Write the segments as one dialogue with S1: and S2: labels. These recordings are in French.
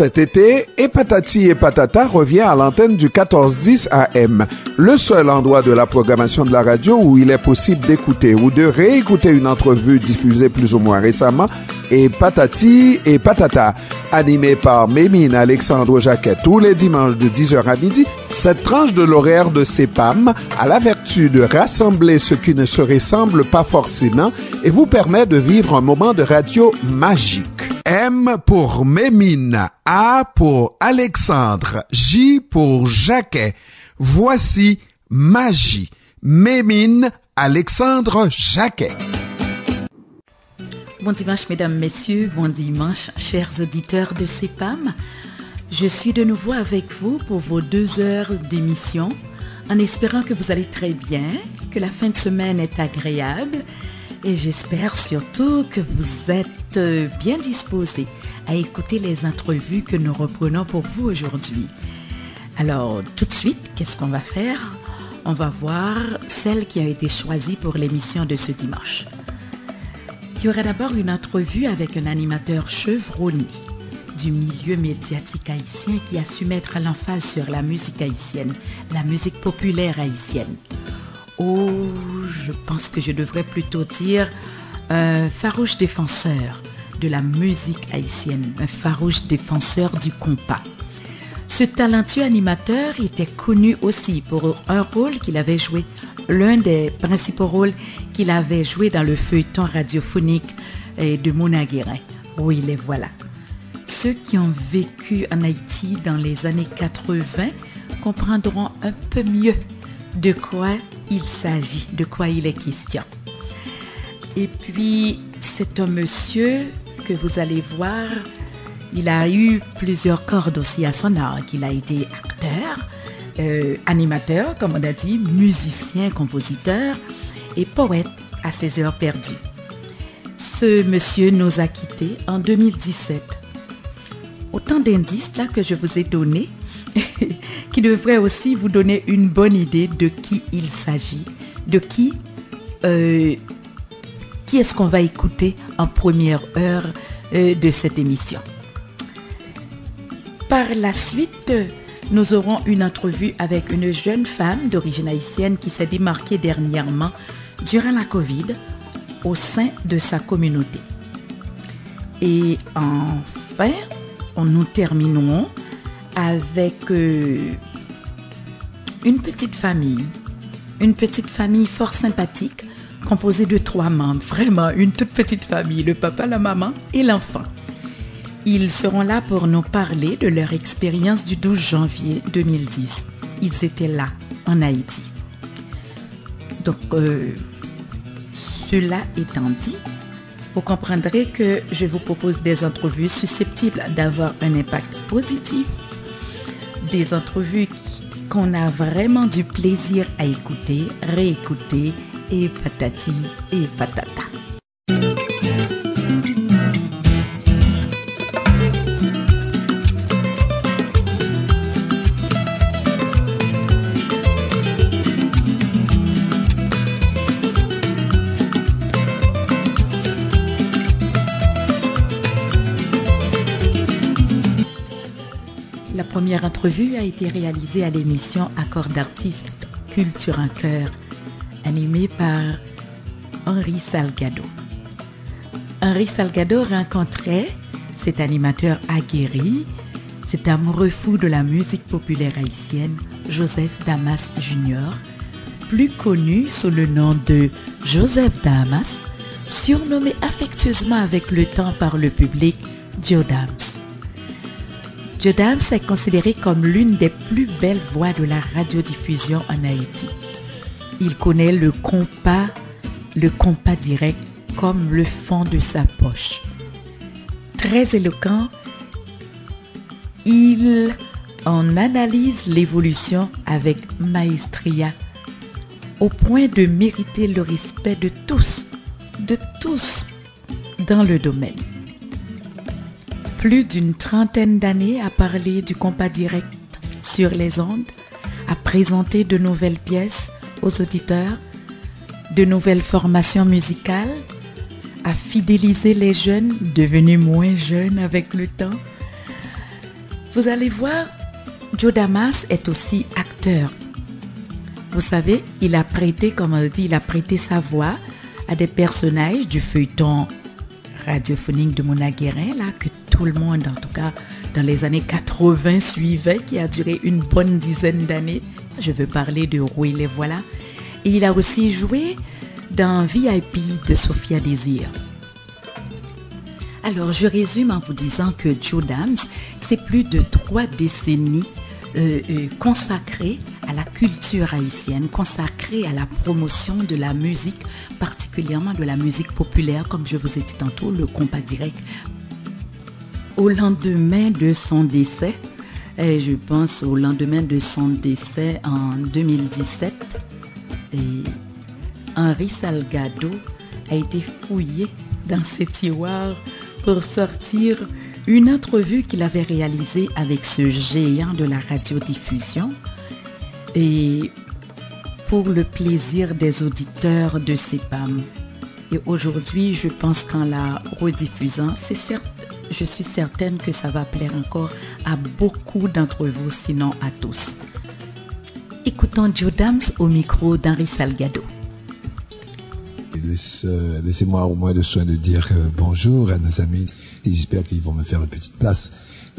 S1: Cet été, et Patati et Patata revient à l'antenne du 1410 AM, le seul endroit de la programmation de la radio où il est possible d'écouter ou de réécouter une entrevue diffusée plus ou moins récemment et Patati et Patata, animé par Mémine Alexandre Jacquet tous les dimanches de 10h à midi. Cette tranche de l'horaire de CEPAM a la vertu de rassembler ce qui ne se ressemble pas forcément et vous permet de vivre un moment de radio magique. M pour Mémine, A pour Alexandre, J pour Jacquet. Voici Magie. Mémine Alexandre Jacquet.
S2: Bon dimanche, mesdames, messieurs. Bon dimanche, chers auditeurs de CEPAM. Je suis de nouveau avec vous pour vos deux heures d'émission, en espérant que vous allez très bien, que la fin de semaine est agréable et j'espère surtout que vous êtes euh, bien disposés à écouter les entrevues que nous reprenons pour vous aujourd'hui. Alors, tout de suite, qu'est-ce qu'on va faire? On va voir celles qui ont été choisies pour l'émission de ce dimanche. Il y aura d'abord une entrevue avec un animateur chevronné du milieu médiatique haïtien qui a su mettre l'emphase sur la musique haïtienne, la musique populaire haïtienne oh, je pense que je devrais plutôt dire un farouche défenseur de la musique haïtienne, un farouche défenseur du compas. Ce talentueux animateur était connu aussi pour un rôle qu'il avait joué, l'un des principaux rôles qu'il avait joué dans le feuilleton radiophonique de Mona Guérin. Oui, les voilà. Ceux qui ont vécu en Haïti dans les années 80 comprendront un peu mieux de quoi il s'agit, de quoi il est question. Et puis, c'est un monsieur que vous allez voir, il a eu plusieurs cordes aussi à son art. Il a été acteur, euh, animateur, comme on a dit, musicien, compositeur et poète à ses heures perdues. Ce monsieur nous a quittés en 2017. Autant d'indices là que je vous ai donnés devrait aussi vous donner une bonne idée de qui il s'agit, de qui, euh, qui est-ce qu'on va écouter en première heure euh, de cette émission. Par la suite, nous aurons une entrevue avec une jeune femme d'origine haïtienne qui s'est démarquée dernièrement durant la Covid au sein de sa communauté. Et enfin, nous terminerons avec euh, une petite famille, une petite famille fort sympathique composée de trois membres, vraiment une toute petite famille, le papa, la maman et l'enfant. Ils seront là pour nous parler de leur expérience du 12 janvier 2010. Ils étaient là, en Haïti. Donc, euh, cela étant dit, vous comprendrez que je vous propose des entrevues susceptibles d'avoir un impact positif des entrevues qu'on a vraiment du plaisir à écouter, réécouter et patati et patata. Entrevue a été réalisée à l'émission Accord d'artistes Culture en cœur, animée par Henri Salgado. Henri Salgado rencontrait cet animateur aguerri, cet amoureux fou de la musique populaire haïtienne, Joseph Damas Jr., plus connu sous le nom de Joseph Damas, surnommé affectueusement avec le temps par le public Joe Dams. Jodams est considéré comme l'une des plus belles voix de la radiodiffusion en Haïti. Il connaît le compas, le compas direct comme le fond de sa poche. Très éloquent, il en analyse l'évolution avec maestria, au point de mériter le respect de tous, de tous dans le domaine plus d'une trentaine d'années à parler du compas direct sur les ondes, à présenter de nouvelles pièces aux auditeurs, de nouvelles formations musicales, à fidéliser les jeunes devenus moins jeunes avec le temps. Vous allez voir, Joe Damas est aussi acteur. Vous savez, il a prêté, comme on dit, il a prêté sa voix à des personnages du feuilleton radiophonique de Mona Guérin, là, que tout le monde, en tout cas dans les années 80, suivait, qui a duré une bonne dizaine d'années. Je veux parler de Rouille les voilà. Et il a aussi joué dans VIP de Sophia Désir. Alors, je résume en vous disant que Joe Dams, c'est plus de trois décennies euh, euh, consacrées à la culture haïtienne, consacrées à la promotion de la musique, particulièrement de la musique populaire, comme je vous ai dit tantôt, le compas direct. Au lendemain de son décès, et je pense au lendemain de son décès en 2017, et Henri Salgado a été fouillé dans ses tiroirs pour sortir une entrevue qu'il avait réalisée avec ce géant de la radiodiffusion et pour le plaisir des auditeurs de CEPAM. Et aujourd'hui, je pense qu'en la rediffusant, c'est certes, je suis certaine que ça va plaire encore à beaucoup d'entre vous, sinon à tous. Écoutons Joe Dams au micro d'Henri Salgado.
S3: Euh, laissez-moi au moins le soin de dire euh, bonjour à nos amis. J'espère qu'ils vont me faire une petite place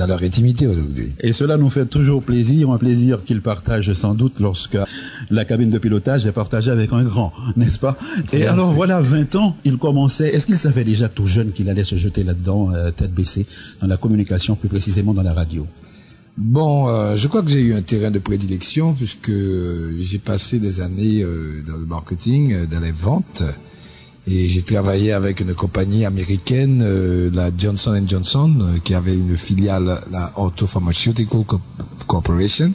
S3: dans leur intimité aujourd'hui.
S4: Et cela nous fait toujours plaisir, un plaisir qu'ils partagent sans doute lorsque la cabine de pilotage est partagée avec un grand, n'est-ce pas? Et alors voilà, 20 ans, il commençait, est-ce qu'il savait déjà tout jeune qu'il allait se jeter là-dedans, euh, tête baissée, dans la communication, plus précisément dans la radio?
S3: Bon, je crois que j'ai eu un terrain de prédilection puisque j'ai passé des années dans le marketing, dans les ventes, et j'ai travaillé avec une compagnie américaine, euh, la Johnson Johnson, euh, qui avait une filiale, la Auto Pharmaceutical Corporation.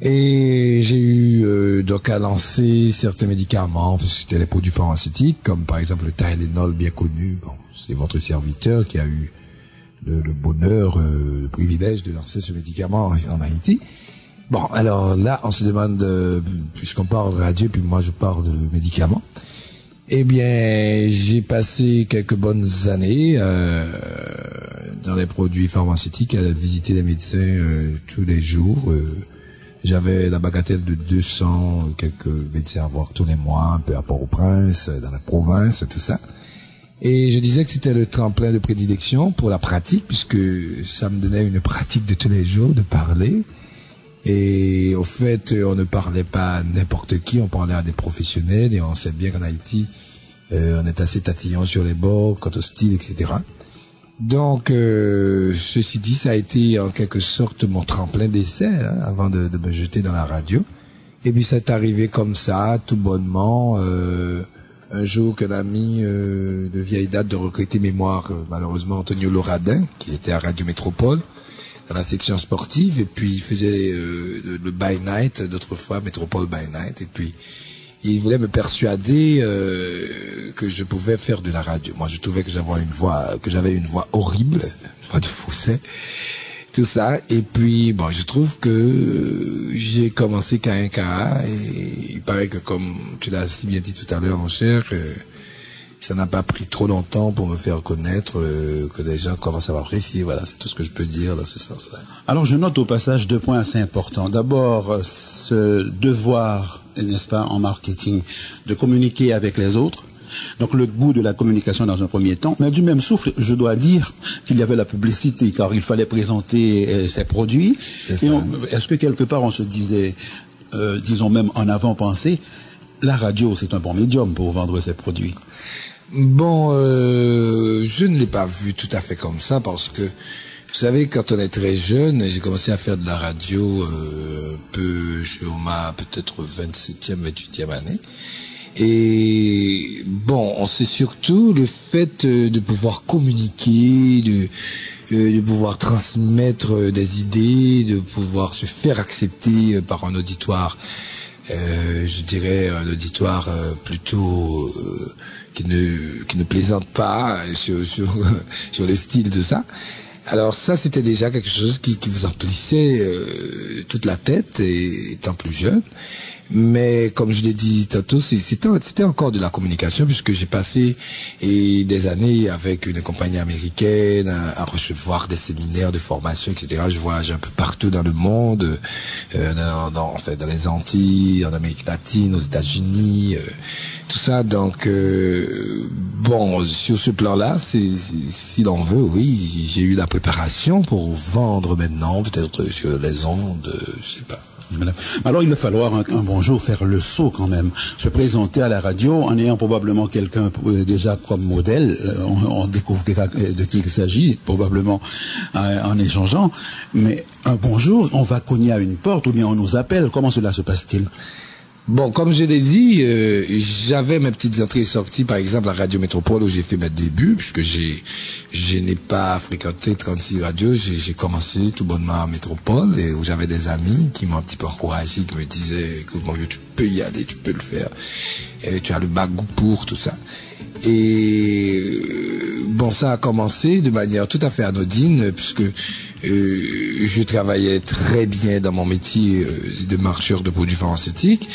S3: Et j'ai eu euh, donc à lancer certains médicaments, parce que c'était les produits pharmaceutiques, comme par exemple le Tylenol bien connu. Bon, c'est votre serviteur qui a eu le, le bonheur, le privilège de lancer ce médicament en Haïti. Bon, alors là, on se demande, puisqu'on parle de radio, puis moi je parle de médicaments. Eh bien, j'ai passé quelques bonnes années euh, dans les produits pharmaceutiques à visiter les médecins euh, tous les jours. Euh, j'avais la bagatelle de 200 quelques médecins à voir tous les mois, un peu à Port-au-Prince, dans la province, tout ça. Et je disais que c'était le tremplin de prédilection pour la pratique, puisque ça me donnait une pratique de tous les jours de parler. Et au fait, on ne parlait pas à n'importe qui, on parlait à des professionnels et on sait bien qu'en Haïti, euh, on est assez tatillon sur les bords quant au style, etc. Donc, euh, ceci dit, ça a été en quelque sorte mon tremplin d'essai hein, avant de, me jeter dans la radio. Et puis, c'est arrivé comme ça, tout bonnement. Euh, un jour qu'un ami de vieille date de recruter mémoire, malheureusement Antonio Loradin, qui était à Radio Métropole, la section sportive et puis il faisait euh, le, by night d'autres fois métropole by night et puis il voulait me persuader euh, que je pouvais faire de la radio. Moi, je trouvais que j'avais une voix, que j'avais une voix horrible, une voix de fousset, tout ça. Et puis, bon, je trouve que euh, j'ai commencé qu'à un cas et il paraît que comme tu l'as si bien dit tout à l'heure, mon cher, euh, ça n'a pas pris trop longtemps pour me faire connaître, euh, que les gens commencent à m'apprécier. Voilà, c'est tout ce que je peux dire dans ce sens-là.
S4: Alors, je note au passage deux points assez importants. D'abord, euh, ce devoir, n'est-ce pas, en marketing, de communiquer avec les autres. Donc le goût de la communication dans un premier temps, mais du même souffle, je dois dire qu'il y avait la publicité, car il fallait présenter euh, ses produits. Est-ce que quelque part on se disait, disons même en avant-pensée, la radio c'est un bon médium pour vendre ses produits
S3: Bon, euh, je ne l'ai pas vu tout à fait comme ça parce que, vous savez, quand on est très jeune, j'ai commencé à faire de la radio euh, un peu sur ma peut-être 27e, 28e année. Et bon, on sait surtout le fait euh, de pouvoir communiquer, de, de pouvoir transmettre des idées, de pouvoir se faire accepter par un auditoire. je dirais un auditoire plutôt qui ne, qui ne plaisante pas sur, sur, sur le style de ça. Alors ça, c'était déjà quelque chose qui, qui vous emplissait euh, toute la tête, et, étant plus jeune. Mais comme je l'ai dit tantôt, c'était encore de la communication puisque j'ai passé des années avec une compagnie américaine à, recevoir des séminaires de formation, etc. Je voyage un peu partout dans le monde, euh, dans, en fait, dans les Antilles, en Amérique latine, aux États-Unis, euh, tout ça. Donc, euh, bon, sur ce plan-là, si l'on veut, oui, j'ai eu la préparation pour vendre maintenant, peut-être sur les ondes, je sais pas.
S4: Alors il va falloir un, bon jour faire le saut quand même, se présenter à la radio en ayant probablement quelqu'un euh, déjà comme modèle. Euh, on, découvre de qui il s'agit, probablement euh, en échangeant. Mais un bonjour, on va cogner à une porte ou bien on nous appelle. Comment cela se passe-t-il?
S3: Bon, comme je l'ai dit, euh, j'avais mes petites entrées et sorties, par exemple, à Radio Métropole où j'ai fait mes débuts, puisque j'ai, je n'ai pas fréquenté 36 radios, j'ai commencé tout bonnement à Métropole, et où j'avais des amis qui m'ont un petit peu encouragé, qui me disaient, que bon, tu peux y aller, tu peux le faire, tu as le bagou pour, tout ça. Et euh, bon, ça a commencé de manière tout à fait anodine, puisque euh, je travaillais très bien dans mon métier euh, de marcheur de produits pharmaceutiques.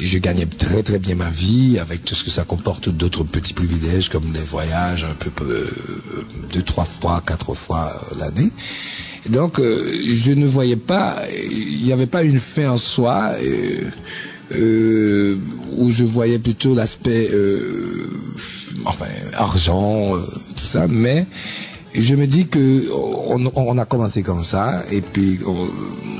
S3: Et je gagnais très très bien ma vie avec tout ce que ça comporte d'autres petits privilèges comme les voyages un peu deux, trois fois, quatre fois l'année. Donc je ne voyais pas, il n'y avait pas une fin en soi. Euh, où je voyais plutôt l'aspect euh, enfin argent tout ça mais je me dis que on, a commencé comme ça et puis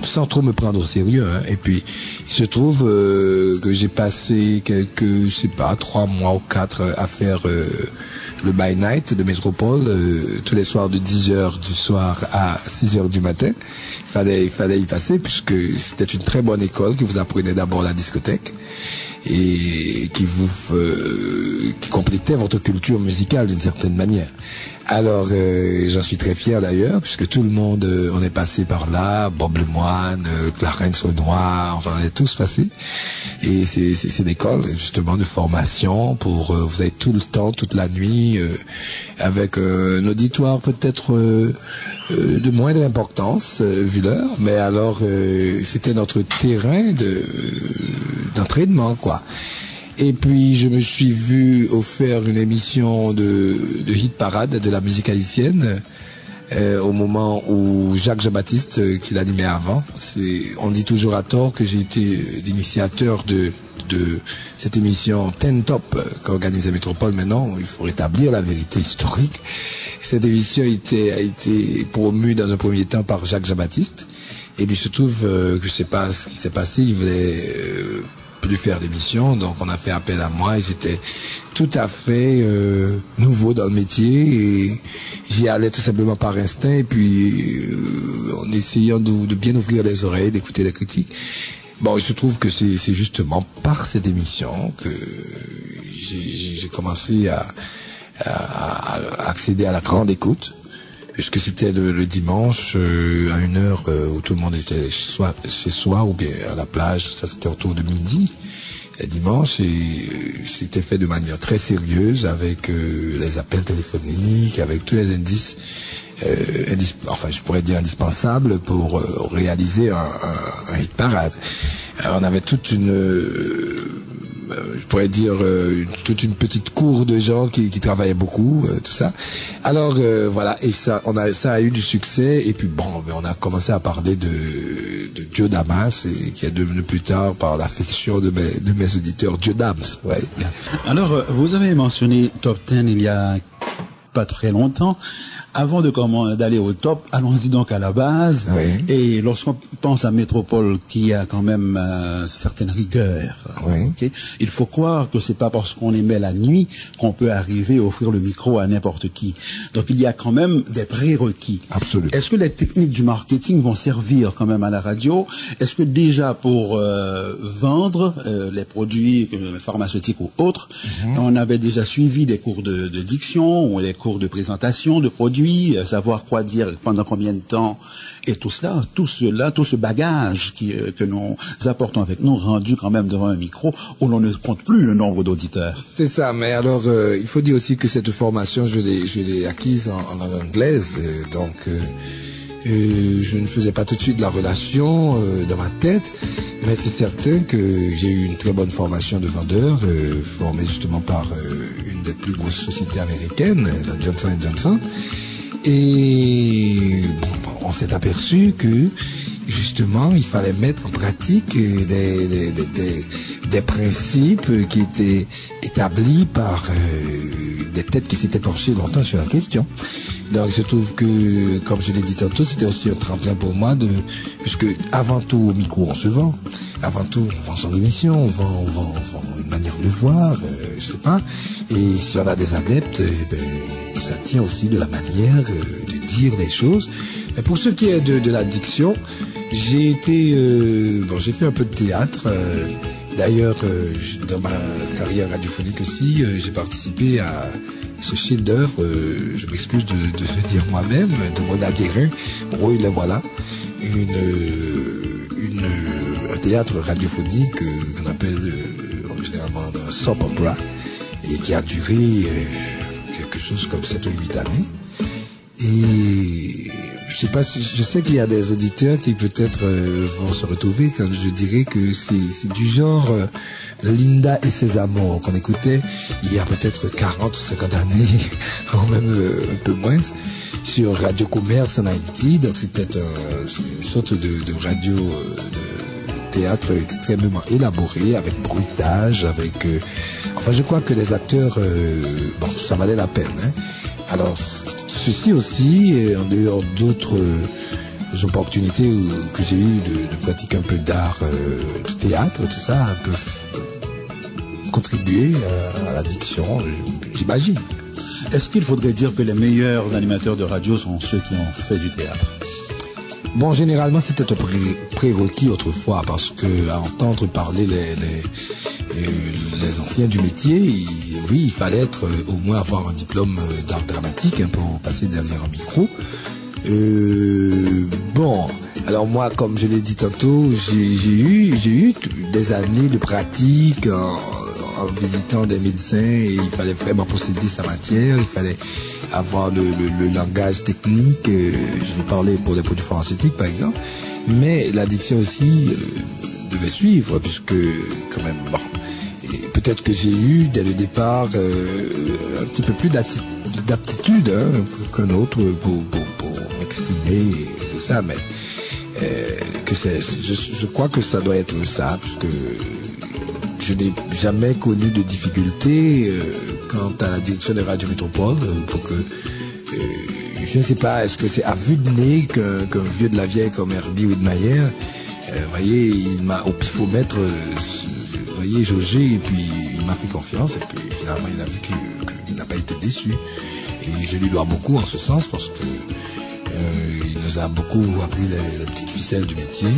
S3: sans trop me prendre au sérieux hein, et puis il se trouve que j'ai passé quelques je sais pas trois mois ou quatre à faire le by night de Métropole tous les soirs de 10h du soir à 6h du matin fallait, il fallait y passer puisque c'était une très bonne école qui vous apprenait d'abord la discothèque et qui vous euh, qui complétait votre culture musicale d'une certaine manière. Alors, euh, j'en suis très fier d'ailleurs, puisque tout le monde, euh, on est passé par là, Bob Lemoine, euh, Clarence Renoir, enfin, on est tous passés. Et c'est une école, justement, de formation pour, vous avez tout le temps, toute la nuit, avec un auditoire peut-être de moindre importance, vu l'heure, mais alors, c'était notre terrain d'entraînement, quoi. Et puis je me suis vu offert une émission de, hit parade de la musique haïtienne euh, au moment où Jacques Jean-Baptiste, euh, qui l'animait avant, on dit toujours à tort que j'ai été l'initiateur de, de cette émission Ten Top qu'organisait Métropole. Maintenant, il faut rétablir la vérité historique. Cette émission a été, promue dans un premier temps par Jacques Jean-Baptiste. Et il se trouve euh, que je sais pas ce qui s'est passé. Il voulait plus faire d'émissions, donc on a fait appel à moi et j'étais tout à fait euh, nouveau dans le métier et j'y allais tout simplement par instinct et puis euh, en essayant de, bien ouvrir les oreilles, d'écouter les critiques. Bon, il se trouve que c'est justement par cette émission que j'ai commencé à, accéder à la grande écoute puisque c'était le, dimanche euh, à une heure euh, où tout le monde était chez soi ou bien à la plage, ça c'était autour de midi. Le dimanche, et euh, c'était fait de manière très sérieuse avec les appels téléphoniques, avec tous les indices, enfin je pourrais dire indispensables pour réaliser un, un, hit parade. on avait toute une euh, je pourrais dire euh, toute une petite cour de gens qui, qui travaillaient beaucoup, euh, tout ça. Alors voilà, et ça, on a, ça a eu du succès. Et puis bon, on a commencé à parler de, de Dieu Damas, et qui est devenu plus tard par l'affection de mes, de mes auditeurs Dieu Dams. Ouais.
S4: Alors, vous avez mentionné Top 10 il y a pas très longtemps. Avant de comment d'aller au top, allons-y donc à la base. Et lorsqu'on pense à Métropole, qui a quand même euh, certaines rigueurs, il faut croire que c'est pas parce qu'on émet la nuit qu'on peut arriver à offrir le micro à n'importe qui. Donc il y a quand même des prérequis.
S3: Absolument.
S4: Est-ce que les techniques du marketing vont servir quand même à la radio? Est-ce que déjà pour euh, vendre euh, les produits pharmaceutiques ou autres, mhm. on avait déjà suivi des cours de, de diction ou des cours de présentation de produits? Euh, savoir quoi dire pendant combien de temps, et tout cela, tout cela, tout ce bagage euh, que nous apportons avec nous, rendu quand même devant un micro où l'on ne compte plus le nombre d'auditeurs.
S3: C'est ça, mais alors euh, il faut dire aussi que cette formation, je l'ai, acquise en, anglaise, donc je ne faisais pas tout de suite la relation dans ma tête, mais c'est certain que j'ai eu une très bonne formation de vendeur, formée justement par une des plus grosses sociétés américaines, la Johnson Johnson. Et on s'est aperçu que justement, il fallait mettre en pratique des, des, principes qui étaient établis par euh, des têtes qui s'étaient penchées longtemps sur la question. Donc, il se trouve que, comme je l'ai dit tantôt, c'était aussi un tremplin pour moi de, puisque avant tout, au micro, on se vend. Avant tout, on vend son émission, on vend, on vend, une manière de voir, euh, je sais pas. Et si on a des adeptes, eh ben, ça tient aussi de la manière euh, de dire les choses. Et pour ce qui est de, de l'addiction, j'ai été, euh, bon, j'ai fait un peu de théâtre. Euh, d'ailleurs, euh, dans ma carrière radiophonique aussi, j'ai participé à ce chef d'œuvre, je m'excuse de, de dire moi-même, de Mona Guérin, Oui, le voilà, une, une, un théâtre radiophonique qu'on appelle généralement un soap opera, et qui a duré quelque chose comme 7 ou 8 années. Et je sais pas si, je sais qu'il y a des auditeurs qui peut-être euh, vont se retrouver quand je dirais que c'est du genre euh, Linda et ses amours qu'on écoutait il y a peut-être 40 ou 50 années, ou même euh, un peu moins, sur Radio Commerce en Haïti. Donc c'était une sorte de, radio de théâtre extrêmement élaboré, avec bruitage, avec... enfin je crois que les acteurs, bon, ça valait la peine. Hein. Alors ceci aussi, en dehors d'autres euh, opportunités que j'ai eues de, pratiquer un peu d'art, euh, de théâtre, tout ça, un peu contribué à, l'addiction, j'imagine.
S4: Est-ce qu'il faudrait dire que les meilleurs animateurs de radio sont ceux qui ont fait du théâtre?
S3: Bon, généralement, c'était un prérequis autrefois, parce que à entendre parler les, les, anciens du métier, oui, il fallait être euh, au moins avoir un diplôme euh, d'art dramatique hein, pour passer derrière un micro. Euh, bon, alors moi, comme je l'ai dit tantôt, j'ai eu, des années de pratique en, visitant des médecins il fallait vraiment posséder sa matière, il fallait avoir le, langage technique. je parler pour des produits pharmaceutiques, par exemple, mais l'addiction aussi devait suivre puisque quand même, peut-être que j'ai eu dès le départ euh, un petit peu plus d'aptitude hein, qu'un autre pour, m'exprimer et tout ça, mais euh, que je, crois que ça doit être ça, parce que je n'ai jamais connu de difficulté euh, quant à la direction des radios métropoles pour que je ne sais pas, est-ce que c'est à vue de nez qu'un vieux de la vieille comme Herbie Widmeyer, vous voyez, il m'a au pifomètre voyez, José, et puis il m'a fait confiance, et puis finalement il a vu qu'il n'a pas été déçu. Et je lui dois beaucoup en ce sens parce que euh, il nous a beaucoup appris les, petites ficelles du métier.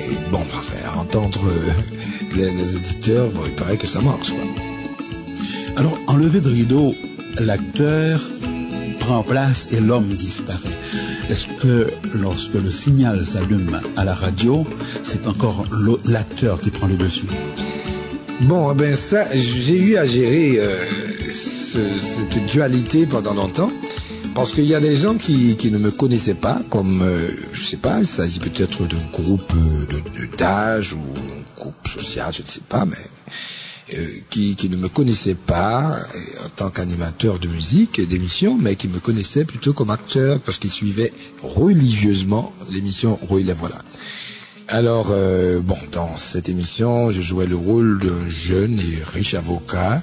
S3: Et, bon, enfin, entendre euh, les, auditeurs, bon, il paraît que ça marche.
S4: Alors, en levée de rideau, l'acteur prend place et l'homme disparaît. Est-ce que lorsque le signal s'allume à la radio, c'est encore l'acteur qui prend le dessus?
S3: Bon, eh ben ça, j'ai eu à gérer euh, cette dualité pendant longtemps. Parce qu'il y a des gens qui, ne me connaissaient pas, comme, euh, je sais pas, il s'agit peut-être d'un groupe euh, d'âge ou un groupe social, je ne sais pas, mais euh, qui, ne me connaissait pas euh, en tant qu'animateur de musique et d'émission, mais qui me connaissait plutôt comme acteur parce qu'il suivait religieusement l'émission Roy les voilà. Alors, euh, bon, dans cette émission, je jouais le rôle d'un jeune et riche avocat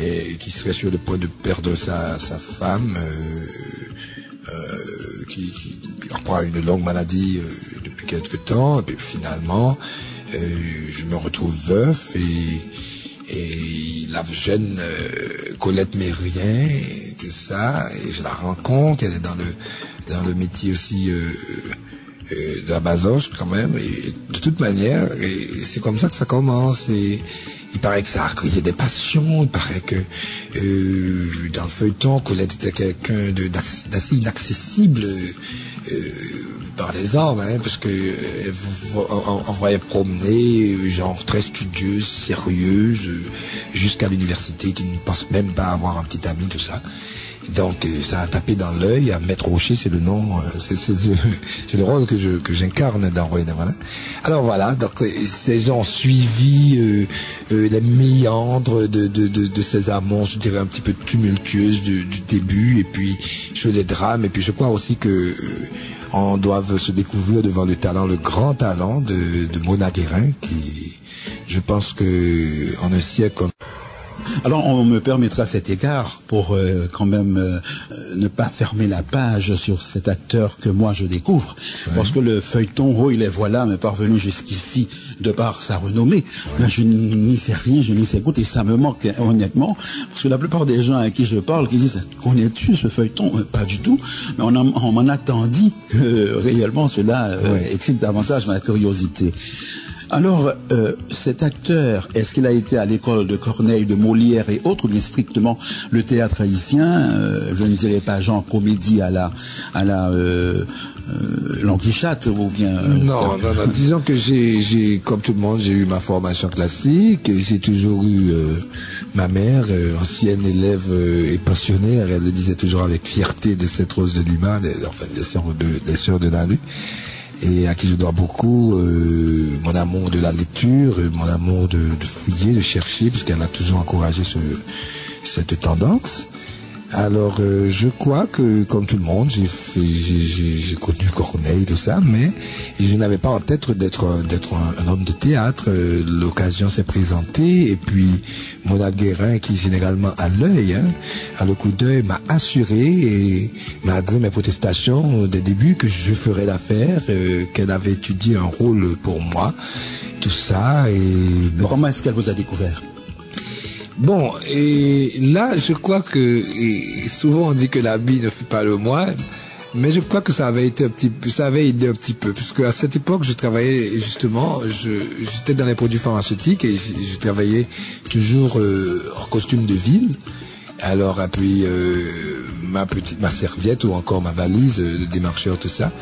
S3: et qui serait sur le point de perdre sa, femme, qui, qui, reprend une longue maladie depuis quelque temps, et puis finalement, je me retrouve veuf et et la jeune euh, Colette Mérien et tout ça, et je la rencontre, elle est dans le dans le métier aussi euh, euh, de la basoche quand même, et de toute manière, et c'est comme ça que ça commence. Et, il paraît que ça a créé des passions, il paraît que dans le feuilleton, Colette était quelqu'un d'assez inaccessible par les hommes, hein, parce que euh, on, voyait promener, euh, genre très studieuse, sérieuse, euh, jusqu'à l'université, qui ne pense même pas avoir un petit ami, tout ça. Donc euh, ça a tapé dans l'œil. À Maître Rocher, c'est le nom, euh, c'est le rôle que je que j'incarne dans Roy voilà. Alors voilà, donc euh, ces gens ont suivi les méandres de, de, de, de, ces amants, je dirais un petit peu tumultueuses du, du début, et puis je les drames, et puis je crois aussi que on doit se découvrir devant le talent, le grand talent de, de Mona Guérin, qui je pense que en un siècle comme
S4: alors on me permettra cet égard pour euh, quand même euh, ne pas fermer la page sur cet acteur que moi je découvre, parce que le feuilleton oh il est voilà m'est parvenu jusqu'ici de par sa renommée. je n'y sais rien, je n'y sais quoi et ça me manque honnêtement, parce que la plupart des gens à qui je parle qui disent connais-tu ce feuilleton? Euh, Pas du tout, mais on, m'en a tant dit que réellement cela excite davantage ma curiosité. Alors, euh, cet acteur, est-ce qu'il a été à l'école de Corneille, de Molière et autres, ou bien strictement le théâtre haïtien? Euh, Je ne dirais pas genre comédie à la à la euh, euh ou bien
S3: non, non, non, disons que j'ai j'ai comme tout le monde j'ai eu ma formation classique j'ai toujours eu ma mère ancienne élève et pensionnaire elle le disait toujours avec fierté de cette rose de Lima enfin des sœurs de des sœurs de Nalu et à qui je dois beaucoup euh, mon amour de la lecture, mon amour de, de fouiller, de chercher, puisqu'elle a toujours encouragé ce, cette tendance. Alors, euh, je crois que, comme tout le monde, j'ai connu Corneille, tout ça, mais je n'avais pas en tête d'être d'être un, homme de théâtre. Euh, l'occasion s'est présentée, et puis Mona Guérin, qui généralement a l'œil, hein, a le coup d'œil, m'a assuré, et malgré mes protestations des débuts, que je ferais l'affaire, euh, qu'elle avait étudié un rôle pour moi, tout ça. Et
S4: comment est-ce qu'elle vous a découvert?
S3: Bon, et là, je crois que souvent on dit que l'habit ne fait pas le moine, mais je crois que ça avait été un petit ça avait aidé un petit peu, puisque à cette époque, je travaillais justement, j'étais dans les produits pharmaceutiques et je, travaillais toujours euh, en costume de ville. Alors, et puis euh, ma petite, ma serviette ou encore ma valise euh, de démarcheur, tout ça.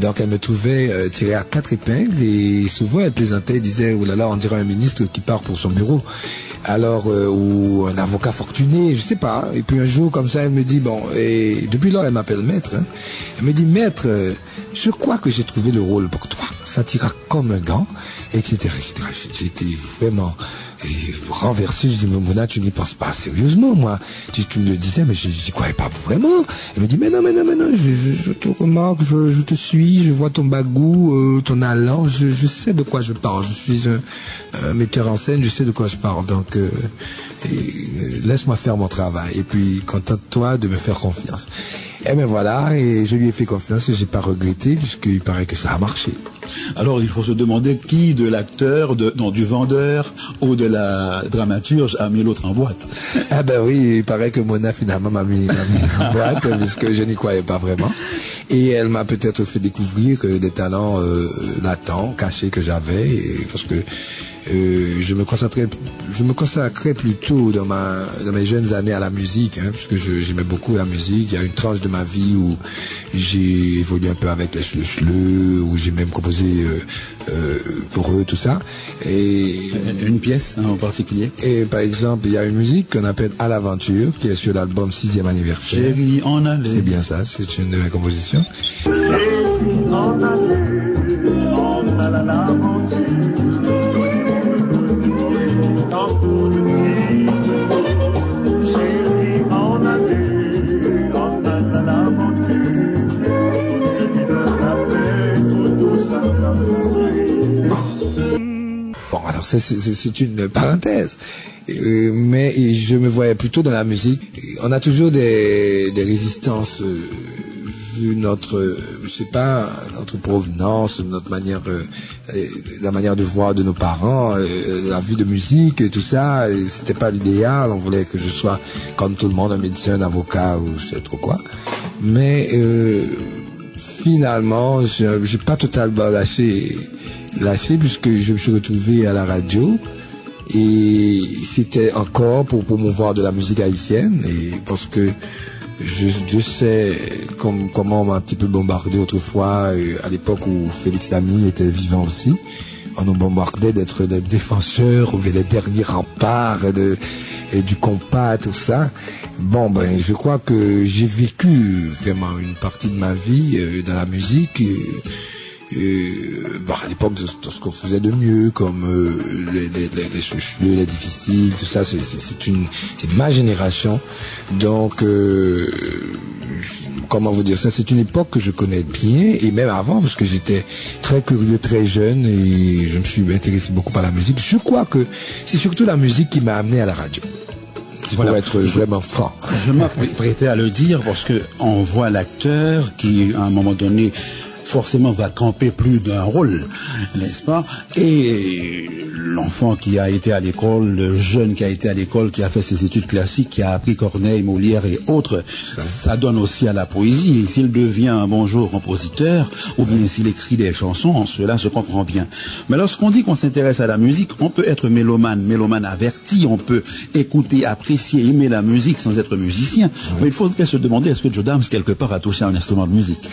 S3: Donc, elle me trouvait euh, tirée à quatre épingles et souvent elle plaisantait, elle disait, oh là là, on dirait un ministre qui part pour son bureau alors euh, ou un avocat fortuné, je sais pas. Et puis un jour comme ça, elle me dit bon, et depuis lors elle m'appelle maître. Hein. Elle me dit maître, euh, je crois que j'ai trouvé le rôle pour toi. Ça t'ira comme un gant, etc. etc. J'étais vraiment renversé. Je dis, mais Mona, tu n'y penses pas sérieusement, moi. Tu, me le disais, mais je n'y croyais pas vraiment. Elle me dit, mais non, mais non, mais non, je, te remarque, je, te suis, je vois ton bagou, euh, ton allant, je, sais de quoi je parle. Je suis un, metteur en scène, je sais de quoi je parle. Donc, euh, euh, laisse-moi faire mon travail. Et puis, contente-toi de me faire confiance. Et eh ben voilà, et je lui ai fait confiance et j'ai pas regretté puisqu'il paraît que ça a marché.
S4: Alors il faut se demander qui de l'acteur, de, non, du vendeur ou de la dramaturge a mis l'autre en boîte.
S3: Ah ben oui, il paraît que Mona finalement m'a mis, en boîte puisque je n'y croyais pas vraiment. Et elle m'a peut-être fait découvrir des talents euh, latents, cachés que j'avais, parce que euh, je me concentrais, je me consacrais plutôt dans ma, dans mes jeunes années à la musique, hein, puisque j'aimais beaucoup la musique. Il y a une tranche de ma vie où j'ai évolué un peu avec les Schleu, où j'ai même composé euh, euh, pour eux tout ça.
S4: Et une pièce hein, en particulier.
S3: Et par exemple, il y a une musique qu'on appelle À l'aventure, qui est sur l'album 6e anniversaire.
S4: Chérie, en
S3: C'est bien ça, c'est une de mes compositions. C'est une parenthèse. Euh, mais je me voyais plutôt dans la musique. On a toujours des, résistances euh, vu notre, je sais pas, notre provenance, notre manière, euh, la manière de voir de nos parents, la vie de musique tout ça. C'était pas l'idéal. On voulait que je sois comme tout le monde, un médecin, un avocat ou je sais trop quoi. Mais finalement, j'ai pas totalement lâché lâché puisque je me suis retrouvé à la radio et c'était encore pour promouvoir de la musique haïtienne et parce que je, sais comment on m'a un petit peu bombardé autrefois euh, à l'époque où Félix Lamy était vivant aussi on nous bombardait d'être des défenseurs ou les derniers remparts de et du compas, tout ça. Bon, ben, je crois que j'ai vécu vraiment une partie de ma vie euh, dans la musique. Euh, bon, à l'époque de, ce qu'on faisait de mieux, comme euh, les, les, les, les difficiles, tout ça, c'est une, c'est ma génération. Donc, euh, comment vous dire ça, c'est une époque que je connais bien, et même avant, parce que j'étais très curieux, très jeune, et je me suis intéressé beaucoup par la musique. Je crois que c'est surtout la musique qui m'a amené à la radio. Pour être vraiment franc.
S4: Je m'apprêtais à le dire parce que on voit l'acteur qui, à un moment donné, forcément va camper plus d'un rôle, n'est-ce pas? Et l'enfant qui a été à l'école, le jeune qui a été à l'école, qui a fait ses études classiques, qui a appris Corneille, Molière et autres, ça, donne aussi à la poésie. S'il devient un bonjour compositeur, ou bien s'il écrit des chansons, cela se comprend bien. Mais lorsqu'on dit qu'on s'intéresse à la musique, on peut être mélomane, mélomane averti, on peut écouter, apprécier, aimer la musique sans être musicien. Mais il faudrait se demander, est-ce que Joe Dams, quelque part, a touché un instrument de musique?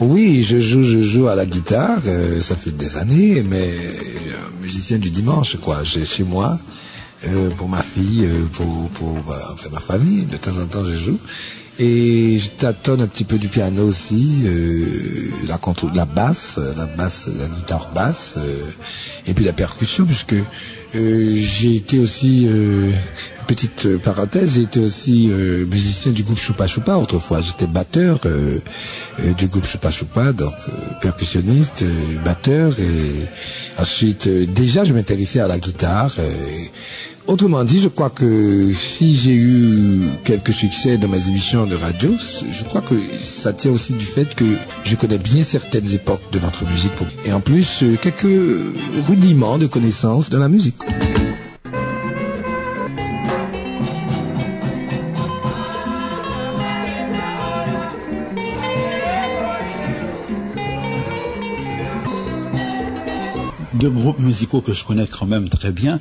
S3: Oui, je joue je joue à la guitare, euh, ça fait des années, mais un musicien du dimanche, quoi. J'ai chez moi, euh, pour ma fille, euh, pour, pour bah, enfin, ma famille, de temps en temps je joue. Et je tâtonne un petit peu du piano aussi, la, contre, la basse, la basse, la guitare basse, et puis la percussion, puisque j'ai été aussi petite euh, parenthèse, été aussi euh, musicien du groupe Choupa Choupa autrefois. J'étais batteur euh, du groupe Choupa Choupa, donc percussionniste, batteur. Et ensuite, déjà, je m'intéressais à la guitare. Autrement dit, je crois que si j'ai eu quelques succès dans mes émissions de radio, je crois que ça tient aussi du fait que je connais bien certaines époques de notre musique. Et en plus, quelques rudiments de connaissances de la musique.
S4: Deux groupes musicaux que je connais quand même très bien,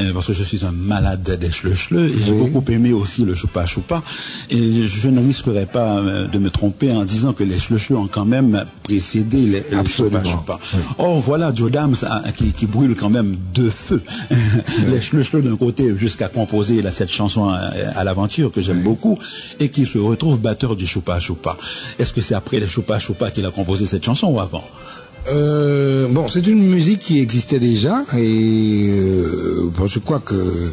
S4: euh, parce que je suis un malade des chleux et j'ai beaucoup aimé aussi le choupa choupa. Et je ne risquerais pas euh, de me tromper en disant que les chleux ont quand même précédé les, choupa choupa. Or, voilà Joe Dams qui, qui, brûle quand même de feu. les chleux d'un côté jusqu'à composer cette chanson à, l'aventure que j'aime beaucoup et qui se retrouve batteur du choupa choupa. Est-ce que c'est après les choupa choupa qu'il a composé cette chanson ou avant?
S3: Euh, bon, c'est une musique qui existait déjà et euh, je crois que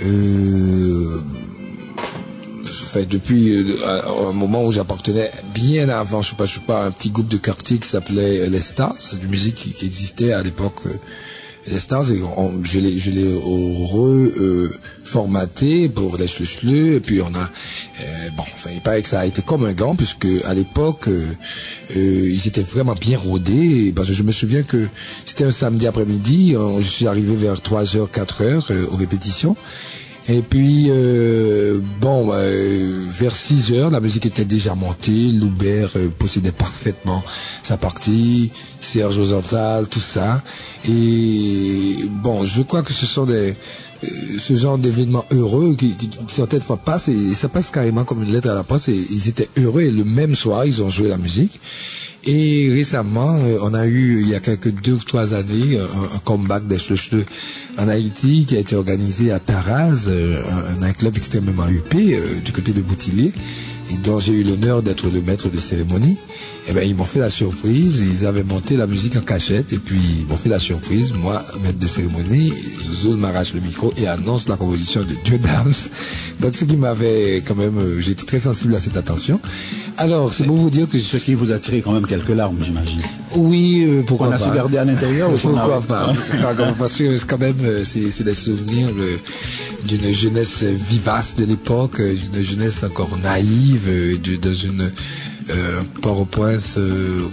S3: euh, depuis un moment où j'appartenais bien avant je sais pas, je sais pas, un petit groupe de quartier qui s'appelait Les Stars, c'est une musique qui, existait à l'époque les Stars, je l'ai, je l'ai reformaté euh, pour les cheveux et puis on a, euh, bon, enfin, il paraît que ça a été comme un gant, puisque à l'époque, euh, ils étaient vraiment bien rodés, parce que je me souviens que c'était un samedi après-midi, je suis arrivé vers 3h, 4h aux répétitions, et puis, euh, bon, euh, vers 6 heures, la musique était déjà montée. Loubert euh, possédait parfaitement sa partie, Serge Osantal, tout ça. Et bon, je crois que ce sont des ce genre d'événements heureux qui, qui, certaines fois passent et ça passe carrément comme une lettre à la poste et ils étaient heureux et le même soir ils ont joué la musique et récemment, euh, on a eu, il y a quelques deux ou trois années, un, comeback des cheveux en Haïti qui a été organisé à Taraz, euh, un, club extrêmement huppé euh, du côté de Boutillier, et dont j'ai eu l'honneur d'être le maître de cérémonie. Et eh ben ils m'ont fait la surprise, ils avaient monté la musique en cachette, et puis ils m'ont fait la surprise, moi, maître de cérémonie, Zoul m'arrache le micro et annonce la composition de Dieu Dams. Donc ce qui m'avait quand même, j'étais très sensible à cette attention. Alors, c'est pour vous dire que...
S4: Ce qui vous a tiré quand même quelques larmes, j'imagine.
S3: Oui, euh, pourquoi
S4: on a su garder à l'intérieur
S3: Pourquoi pas Parce que quand même, euh, c'est des souvenirs euh, d'une jeunesse vivace de l'époque, d'une jeunesse encore naïve, dans une Port-au-Prince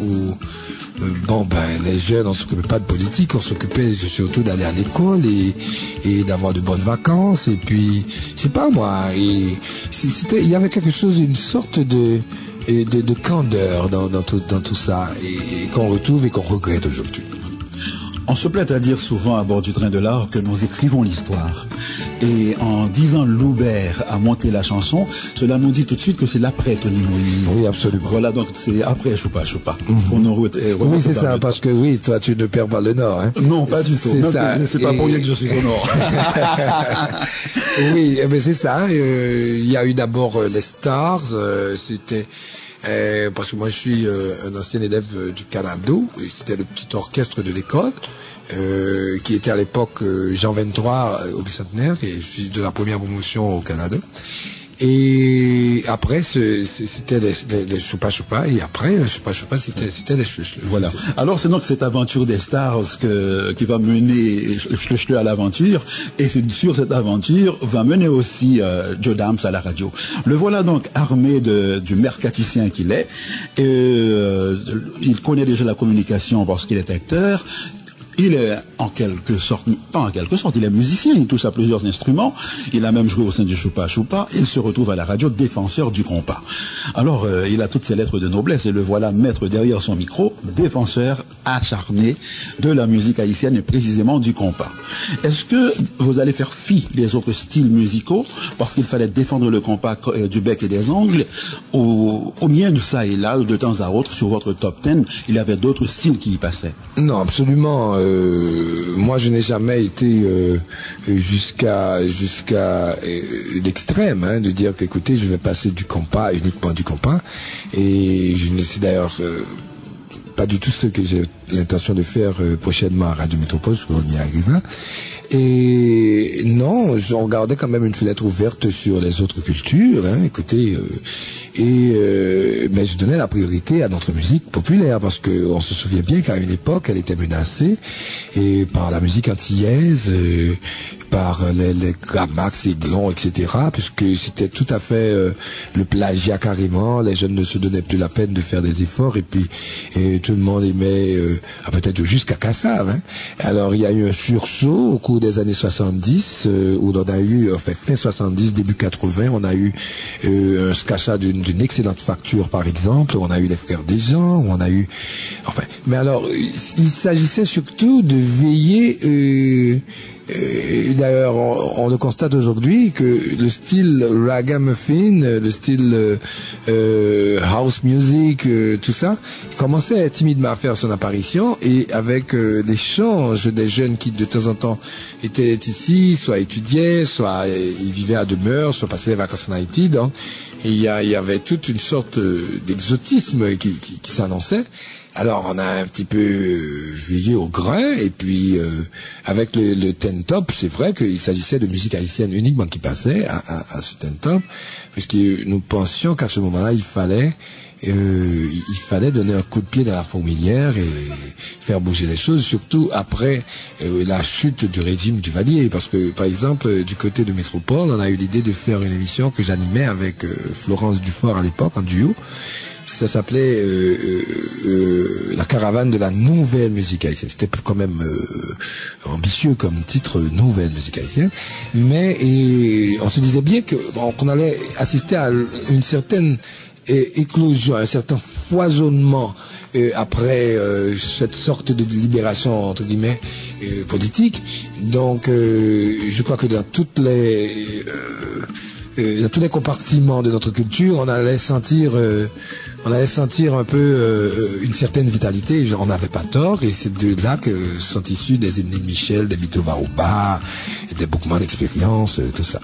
S3: où bon ben les jeunes on s'occupait pas de politique on s'occupait surtout d'aller à l'école et, d'avoir de bonnes vacances et puis c'est pas moi et c'était il y avait quelque chose une sorte de de, candeur dans, tout, ça et, qu'on retrouve et qu'on regrette aujourd'hui.
S4: On se plaît à dire souvent à bord du train de l'art que nous écrivons l'histoire. Et en disant Loubert a monté la chanson, cela nous dit tout de suite que c'est l'après Tony Moïse.
S3: Oui, absolument.
S4: Voilà, donc c'est après Choupa Choupa.
S3: Mm oui, c'est ça, parce que oui, toi tu ne perds pas le nord. Hein.
S4: Non, pas du tout.
S3: C'est ça.
S4: C'est pas pour rien que je suis au nord.
S3: oui, mais c'est ça. Euh, il y a eu d'abord euh, les Stars. Euh, c'était parce que moi je suis un ancien élève du Canada. C'était le petit orchestre de l'école. Euh, qui était à l'époque euh, Jean 23 au bicentenaire, et je suis de la première promotion au Canada. Et après, c'était des, des, choupa choupa, et après, choupa choupa, c'était, des chouchles.
S4: Voilà. Alors, c'est donc cette aventure des stars que, qui va mener chouchles à l'aventure, et c'est sur cette aventure va mener aussi euh, Joe Dams à la radio. Le voilà donc armé de, du mercaticien qu'il est, et, euh, il connaît déjà la communication parce qu'il est acteur, il est en quelque sorte, en quelque sorte, il est musicien, il touche à plusieurs instruments, il a même joué au sein du Choupa Choupa, il se retrouve à la radio défenseur du compas. Alors, euh, il a toutes ses lettres de noblesse et le voilà mettre derrière son micro, défenseur acharné de la musique haïtienne et précisément du compas. Est-ce que vous allez faire fi des autres styles musicaux parce qu'il fallait défendre le compas euh, du bec et des ongles? Ou, ou bien de ça et là, de temps à autre, sur votre top 10, il y avait d'autres styles qui y passaient?
S3: Non, absolument. Euh, moi, je n'ai jamais été euh, jusqu'à jusqu'à euh, l'extrême hein, de dire qu'écoutez, je vais passer du compas uniquement du compas. Et je ne sais d'ailleurs pas du tout ce que j'ai l'intention de faire prochainement à Radio Métropole, parce qu'on y arrive. Et non, on regardait quand même une fenêtre ouverte sur les autres cultures. Hein, écoutez, et euh, mais je donnais la priorité à notre musique populaire parce que on se souvient bien qu'à une époque, elle était menacée et par la musique antillaise, euh, par les, les Gramax, etc. Puisque c'était tout à fait euh, le plagiat carrément. Les jeunes ne se donnaient plus la peine de faire des efforts et puis tout le monde aimait ah, peut-être jusqu'à Kassav. Hein. Alors il y a eu un sursaut au cours des années 70 où on a eu, enfin fin 70, début 80, on a eu un scachat d'une d'une excellente facture, par exemple. On a eu les frères des gens, on a eu, enfin, mais alors, il s'agissait surtout de veiller. Euh, euh, d'ailleurs, on, le constate aujourd'hui que le style ragamuffin, le style euh, house music, tout ça, commençait timidement à faire son apparition et avec l'échange des jeunes qui de temps en temps étaient ici, soit étudiaient, soit ils vivaient à demeure, soit passaient les vacances en Haïti. Donc, il y, avait toute une sorte euh, d'exotisme qui, s'annonçait. Alors on a un petit peu euh, veillé au grain et puis euh, avec le, ten top, c'est vrai qu'il s'agissait de musique haïtienne uniquement qui passait à, ce ten top, puisque nous pensions qu'à ce moment-là il fallait euh, il fallait donner un coup de pied dans la fourmilière et faire bouger les choses, surtout après la chute du régime du Valier. Parce que, par exemple, du côté de Métropole, on a eu l'idée de faire une émission que j'animais avec Florence Dufort à l'époque, en duo. Ça s'appelait La caravane de la nouvelle musique haïtienne. C'était quand même ambitieux comme titre, nouvelle musique haïtienne. Mais on se disait bien qu'on allait assister à une certaine éclosion, un certain foisonnement euh, après euh, cette sorte de libération entre guillemets euh, politique. Donc, je crois que dans toutes les dans tous les compartiments de notre culture, on allait sentir on allait sentir un peu une certaine vitalité. On n'avait pas tort, et c'est de là que sont issus des de Michel, des Vito Varouba, des Bookman d'expérience, tout ça.